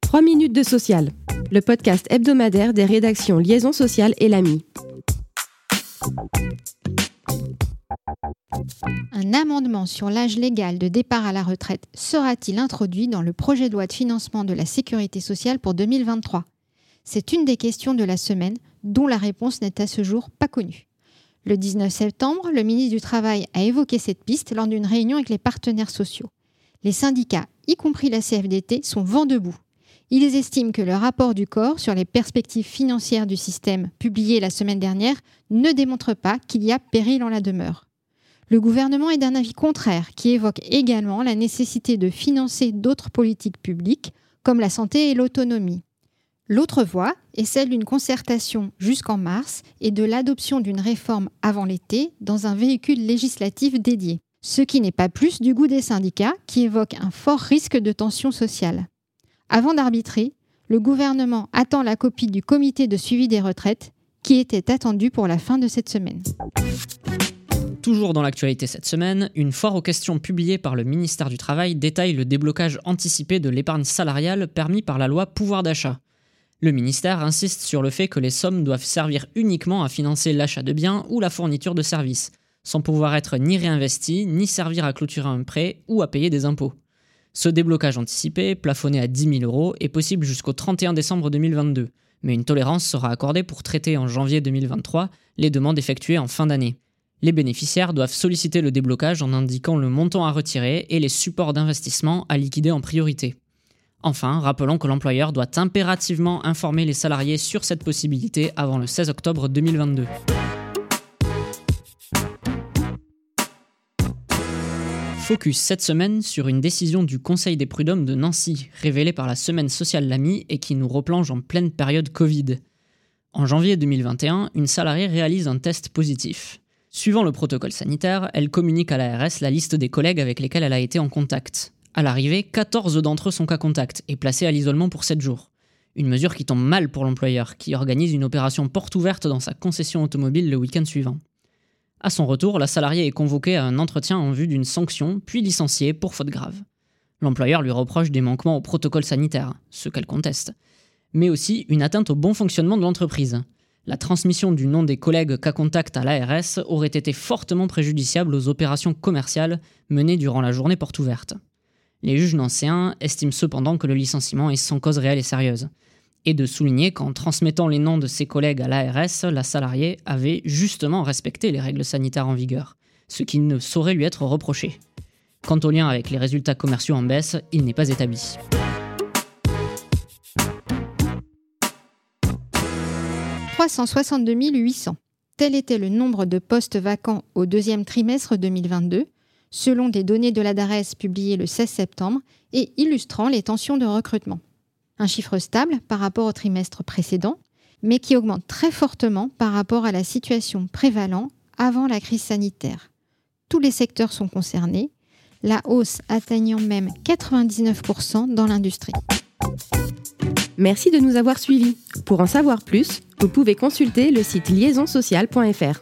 3 minutes de social, le podcast hebdomadaire des rédactions Liaison sociale et l'AMI. Un amendement sur l'âge légal de départ à la retraite sera-t-il introduit dans le projet de loi de financement de la sécurité sociale pour 2023 C'est une des questions de la semaine dont la réponse n'est à ce jour pas connue. Le 19 septembre, le ministre du Travail a évoqué cette piste lors d'une réunion avec les partenaires sociaux. Les syndicats, y compris la CFDT, sont vent debout. Ils estiment que le rapport du corps sur les perspectives financières du système, publié la semaine dernière, ne démontre pas qu'il y a péril en la demeure. Le gouvernement est d'un avis contraire, qui évoque également la nécessité de financer d'autres politiques publiques, comme la santé et l'autonomie. L'autre voie est celle d'une concertation jusqu'en mars et de l'adoption d'une réforme avant l'été dans un véhicule législatif dédié. Ce qui n'est pas plus du goût des syndicats qui évoquent un fort risque de tension sociale. Avant d'arbitrer, le gouvernement attend la copie du comité de suivi des retraites qui était attendu pour la fin de cette semaine. Toujours dans l'actualité cette semaine, une foire aux questions publiée par le ministère du Travail détaille le déblocage anticipé de l'épargne salariale permis par la loi pouvoir d'achat. Le ministère insiste sur le fait que les sommes doivent servir uniquement à financer l'achat de biens ou la fourniture de services, sans pouvoir être ni réinvesties, ni servir à clôturer un prêt ou à payer des impôts. Ce déblocage anticipé, plafonné à 10 000 euros, est possible jusqu'au 31 décembre 2022, mais une tolérance sera accordée pour traiter en janvier 2023 les demandes effectuées en fin d'année. Les bénéficiaires doivent solliciter le déblocage en indiquant le montant à retirer et les supports d'investissement à liquider en priorité. Enfin, rappelons que l'employeur doit impérativement informer les salariés sur cette possibilité avant le 16 octobre 2022. Focus cette semaine sur une décision du Conseil des prud'hommes de Nancy, révélée par la semaine sociale Lamy et qui nous replonge en pleine période Covid. En janvier 2021, une salariée réalise un test positif. Suivant le protocole sanitaire, elle communique à l'ARS la liste des collègues avec lesquels elle a été en contact. À l'arrivée, 14 d'entre eux sont cas contact et placés à l'isolement pour 7 jours. Une mesure qui tombe mal pour l'employeur, qui organise une opération porte ouverte dans sa concession automobile le week-end suivant. À son retour, la salariée est convoquée à un entretien en vue d'une sanction, puis licenciée pour faute grave. L'employeur lui reproche des manquements au protocole sanitaire, ce qu'elle conteste, mais aussi une atteinte au bon fonctionnement de l'entreprise. La transmission du nom des collègues cas contact à l'ARS aurait été fortement préjudiciable aux opérations commerciales menées durant la journée porte ouverte. Les juges nancéens estiment cependant que le licenciement est sans cause réelle et sérieuse, et de souligner qu'en transmettant les noms de ses collègues à l'ARS, la salariée avait justement respecté les règles sanitaires en vigueur, ce qui ne saurait lui être reproché. Quant au lien avec les résultats commerciaux en baisse, il n'est pas établi. « 362 800. Tel était le nombre de postes vacants au deuxième trimestre 2022, selon des données de la DARES publiées le 16 septembre et illustrant les tensions de recrutement. Un chiffre stable par rapport au trimestre précédent, mais qui augmente très fortement par rapport à la situation prévalente avant la crise sanitaire. Tous les secteurs sont concernés, la hausse atteignant même 99% dans l'industrie. Merci de nous avoir suivis. Pour en savoir plus, vous pouvez consulter le site liaisonsocial.fr.